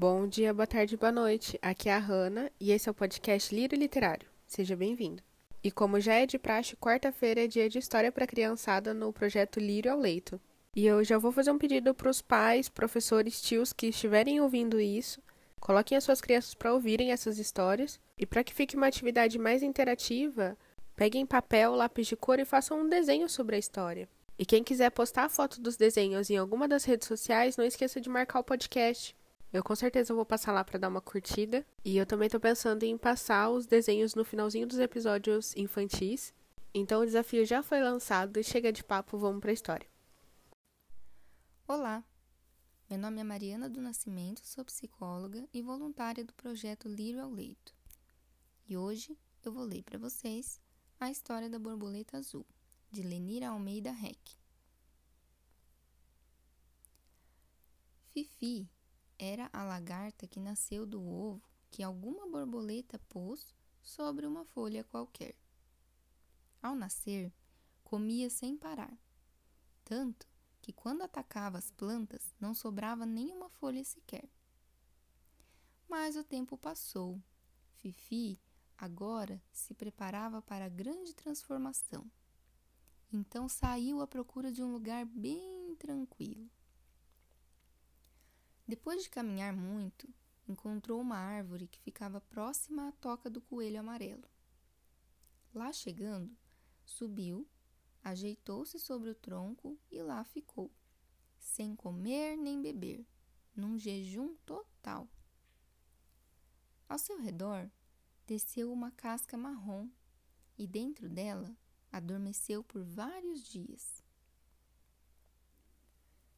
Bom dia, boa tarde, boa noite. Aqui é a Hanna e esse é o podcast Lírio Literário. Seja bem-vindo. E como já é de praxe, quarta-feira é dia de história para criançada no projeto Lírio ao Leito. E eu já vou fazer um pedido para os pais, professores, tios que estiverem ouvindo isso, coloquem as suas crianças para ouvirem essas histórias e para que fique uma atividade mais interativa, peguem papel, lápis de cor e façam um desenho sobre a história. E quem quiser postar a foto dos desenhos em alguma das redes sociais, não esqueça de marcar o podcast. Eu com certeza vou passar lá para dar uma curtida. E eu também tô pensando em passar os desenhos no finalzinho dos episódios infantis. Então o desafio já foi lançado e chega de papo, vamos para a história. Olá, meu nome é Mariana do Nascimento, sou psicóloga e voluntária do projeto Lírio ao Leito. E hoje eu vou ler para vocês a história da borboleta azul, de Lenira Almeida Reck. Fifi era a lagarta que nasceu do ovo que alguma borboleta pôs sobre uma folha qualquer. Ao nascer, comia sem parar, tanto que quando atacava as plantas não sobrava nenhuma folha sequer. Mas o tempo passou. Fifi agora se preparava para a grande transformação. Então saiu à procura de um lugar bem tranquilo. Depois de caminhar muito, encontrou uma árvore que ficava próxima à toca do coelho amarelo. Lá chegando, subiu, ajeitou-se sobre o tronco e lá ficou, sem comer nem beber, num jejum total. Ao seu redor, desceu uma casca marrom e dentro dela adormeceu por vários dias.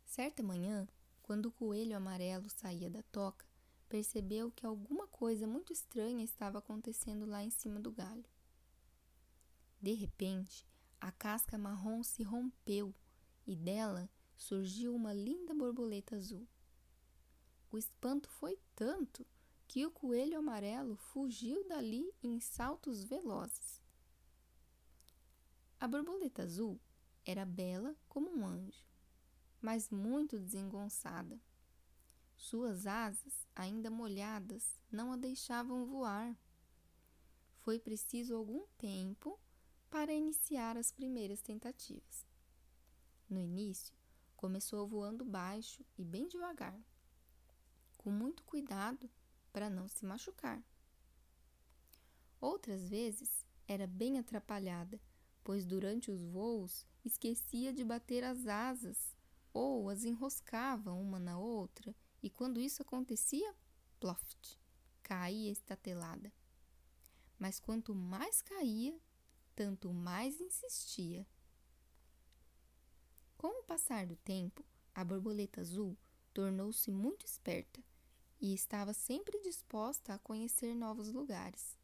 Certa manhã, quando o coelho amarelo saía da toca, percebeu que alguma coisa muito estranha estava acontecendo lá em cima do galho. De repente, a casca marrom se rompeu e dela surgiu uma linda borboleta azul. O espanto foi tanto que o coelho amarelo fugiu dali em saltos velozes. A borboleta azul era bela como um anjo mas muito desengonçada. Suas asas, ainda molhadas, não a deixavam voar. Foi preciso algum tempo para iniciar as primeiras tentativas. No início, começou voando baixo e bem devagar, com muito cuidado para não se machucar. Outras vezes era bem atrapalhada, pois durante os voos esquecia de bater as asas ou as enroscavam uma na outra, e quando isso acontecia, ploft, caía estatelada. Mas quanto mais caía, tanto mais insistia. Com o passar do tempo, a borboleta azul tornou-se muito esperta e estava sempre disposta a conhecer novos lugares.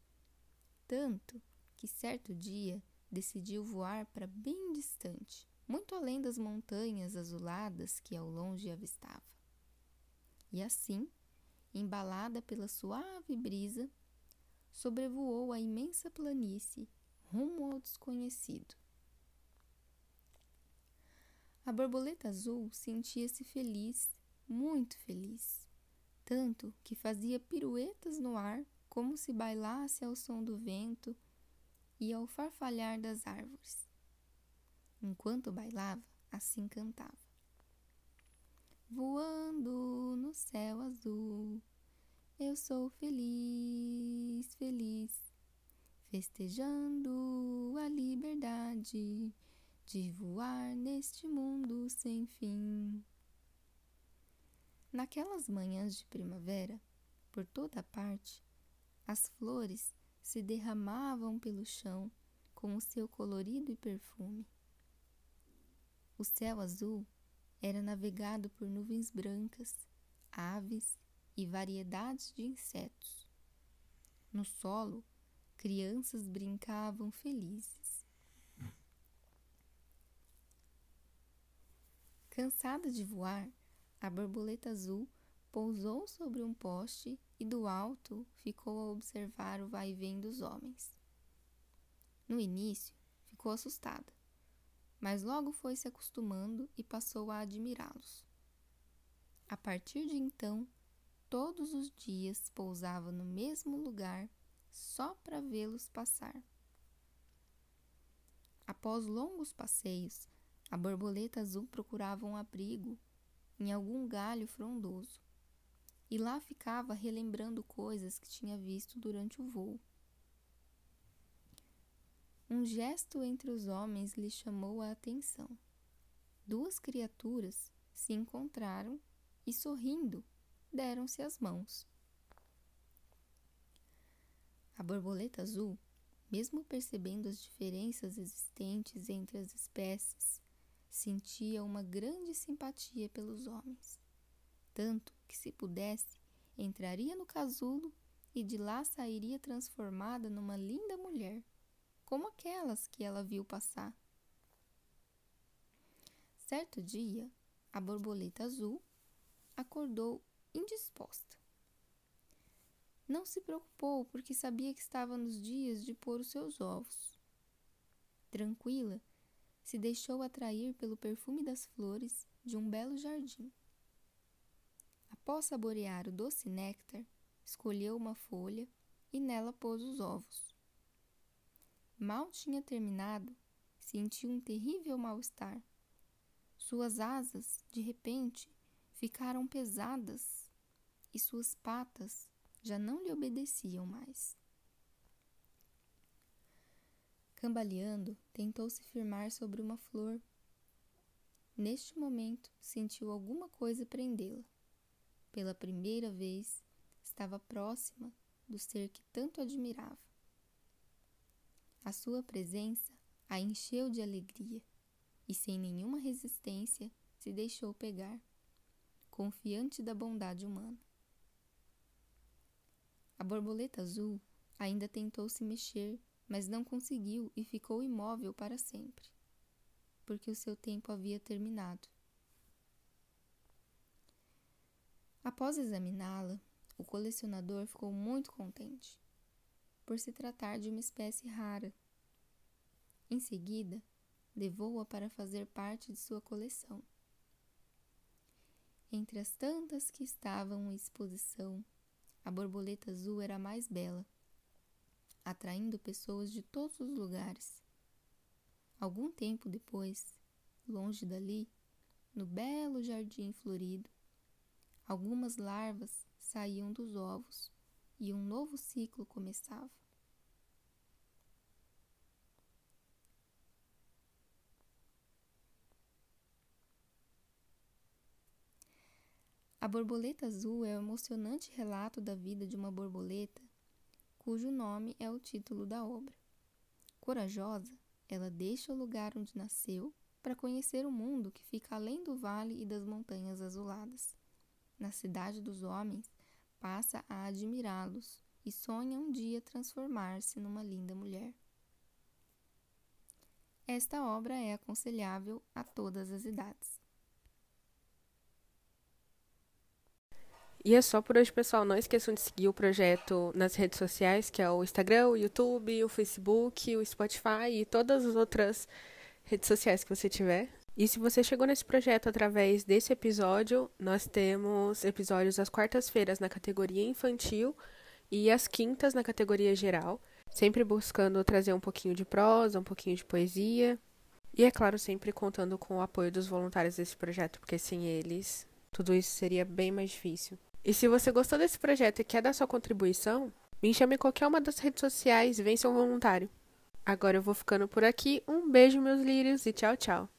Tanto que certo dia decidiu voar para bem distante muito além das montanhas azuladas que ao longe avistava. E assim, embalada pela suave brisa, sobrevoou a imensa planície rumo ao desconhecido. A borboleta azul sentia-se feliz, muito feliz, tanto que fazia piruetas no ar como se bailasse ao som do vento e ao farfalhar das árvores. Enquanto bailava, assim cantava: Voando no céu azul, eu sou feliz, feliz, festejando a liberdade de voar neste mundo sem fim. Naquelas manhãs de primavera, por toda parte, as flores se derramavam pelo chão com o seu colorido e perfume. O céu azul era navegado por nuvens brancas, aves e variedades de insetos. No solo, crianças brincavam felizes. Cansada de voar, a borboleta azul pousou sobre um poste e do alto ficou a observar o vai-vem dos homens. No início, ficou assustada mas logo foi se acostumando e passou a admirá-los. A partir de então, todos os dias pousava no mesmo lugar só para vê-los passar. Após longos passeios, a borboleta azul procurava um abrigo em algum galho frondoso e lá ficava relembrando coisas que tinha visto durante o voo. Um gesto entre os homens lhe chamou a atenção. Duas criaturas se encontraram e, sorrindo, deram-se as mãos. A borboleta azul, mesmo percebendo as diferenças existentes entre as espécies, sentia uma grande simpatia pelos homens, tanto que, se pudesse, entraria no casulo e de lá sairia transformada numa linda mulher, como aquelas que ela viu passar. Certo dia, a borboleta azul acordou indisposta. Não se preocupou porque sabia que estava nos dias de pôr os seus ovos. Tranquila, se deixou atrair pelo perfume das flores de um belo jardim. Após saborear o doce néctar, escolheu uma folha e nela pôs os ovos. Mal tinha terminado, sentiu um terrível mal-estar. Suas asas, de repente, ficaram pesadas e suas patas já não lhe obedeciam mais. Cambaleando, tentou se firmar sobre uma flor. Neste momento, sentiu alguma coisa prendê-la. Pela primeira vez, estava próxima do ser que tanto admirava. A sua presença a encheu de alegria e, sem nenhuma resistência, se deixou pegar confiante da bondade humana. A borboleta azul ainda tentou se mexer, mas não conseguiu e ficou imóvel para sempre, porque o seu tempo havia terminado. Após examiná-la, o colecionador ficou muito contente, por se tratar de uma espécie rara. Em seguida, levou-a para fazer parte de sua coleção. Entre as tantas que estavam em exposição, a borboleta azul era a mais bela, atraindo pessoas de todos os lugares. Algum tempo depois, longe dali, no belo jardim florido, algumas larvas saíam dos ovos e um novo ciclo começava. A Borboleta Azul é o emocionante relato da vida de uma borboleta, cujo nome é o título da obra. Corajosa, ela deixa o lugar onde nasceu para conhecer o mundo que fica além do vale e das montanhas azuladas. Na cidade dos homens, passa a admirá-los e sonha um dia transformar-se numa linda mulher. Esta obra é aconselhável a todas as idades. E é só por hoje, pessoal. Não esqueçam de seguir o projeto nas redes sociais, que é o Instagram, o YouTube, o Facebook, o Spotify e todas as outras redes sociais que você tiver. E se você chegou nesse projeto através desse episódio, nós temos episódios às quartas-feiras na categoria infantil e às quintas na categoria geral, sempre buscando trazer um pouquinho de prosa, um pouquinho de poesia. E é claro, sempre contando com o apoio dos voluntários desse projeto, porque sem eles tudo isso seria bem mais difícil. E se você gostou desse projeto e quer dar sua contribuição, me chame em qualquer uma das redes sociais e ser um voluntário. Agora eu vou ficando por aqui. Um beijo, meus lírios, e tchau, tchau.